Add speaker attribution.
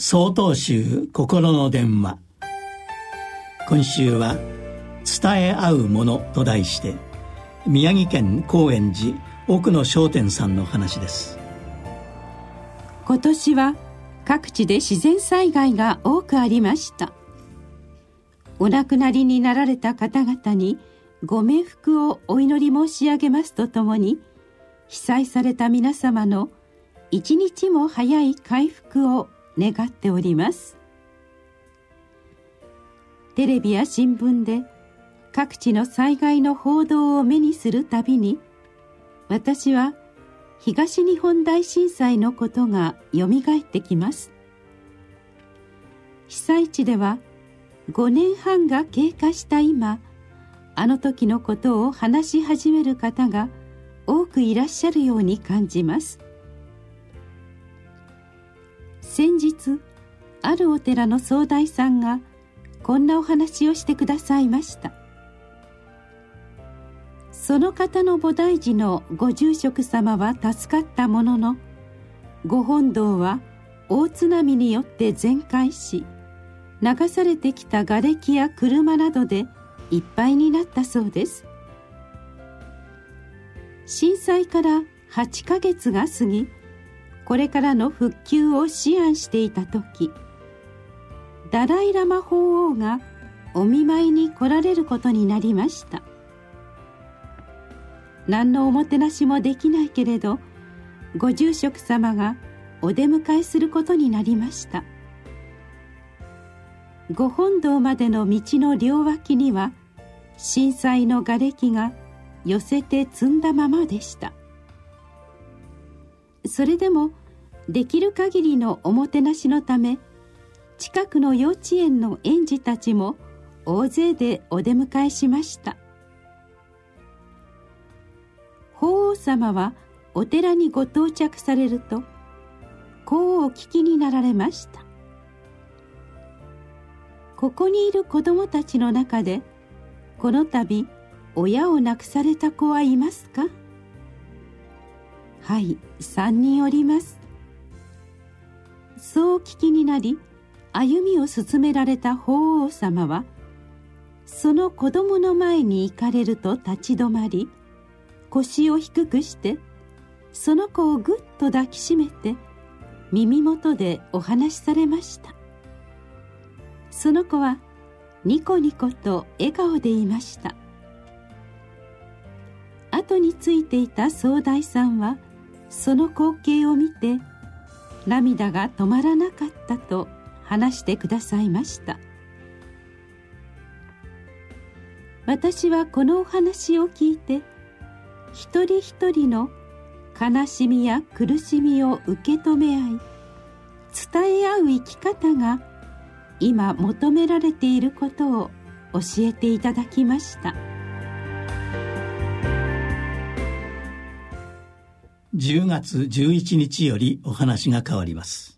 Speaker 1: 総統集心の電話。今週は「伝え合うもの」と題して宮城県高円寺奥野商店さんの話です。
Speaker 2: 今年は各地で自然災害が多くありました。お亡くなりになられた方々にご冥福をお祈り申し上げますとともに被災された皆様の一日も早い回復を願っております。テレビや新聞で各地の災害の報道を目にするたびに私は東日本大震災のことがよみがえってきます。被災地では5年半が経過した今あの時のことを話し始める方が多くいらっしゃるように感じます。先日あるお寺の総大さんがこんなお話をしてくださいました。その方の菩提寺のご住職様は助かったもののご本堂は大津波によって全壊し流されてきた瓦礫や車などでいっぱいになったそうです。震災から8ヶ月が過ぎこれからの復旧を思案していた時ダライ・ラマ法王がお見舞いに来られることになりました。何のおもてなしもできないけれどご住職様がお出迎えすることになりました。ご本堂までの道の両脇には震災の瓦礫が寄せて積んだままでした。それでもできる限りのおもてなしのため近くの幼稚園の園児たちも大勢でお出迎えしました。法皇様はお寺にご到着されるとこうお聞きになられました。ここにいる子供たちの中でこの度親を亡くされた子はいますか？はい3人おります。そう聞きになり歩みを進められた法皇様はその子供の前に行かれると立ち止まり腰を低くしてその子をぐっと抱きしめて耳元でお話しされました。その子はニコニコと笑顔でいました。後についていた総大さんはその光景を見て涙が止まらなかったと話してくださいました。私はこのお話を聞いて一人一人の悲しみや苦しみを受け止め合い伝え合う生き方が今求められていることを教えていただきました。
Speaker 1: 10月11日よりお話が変わります。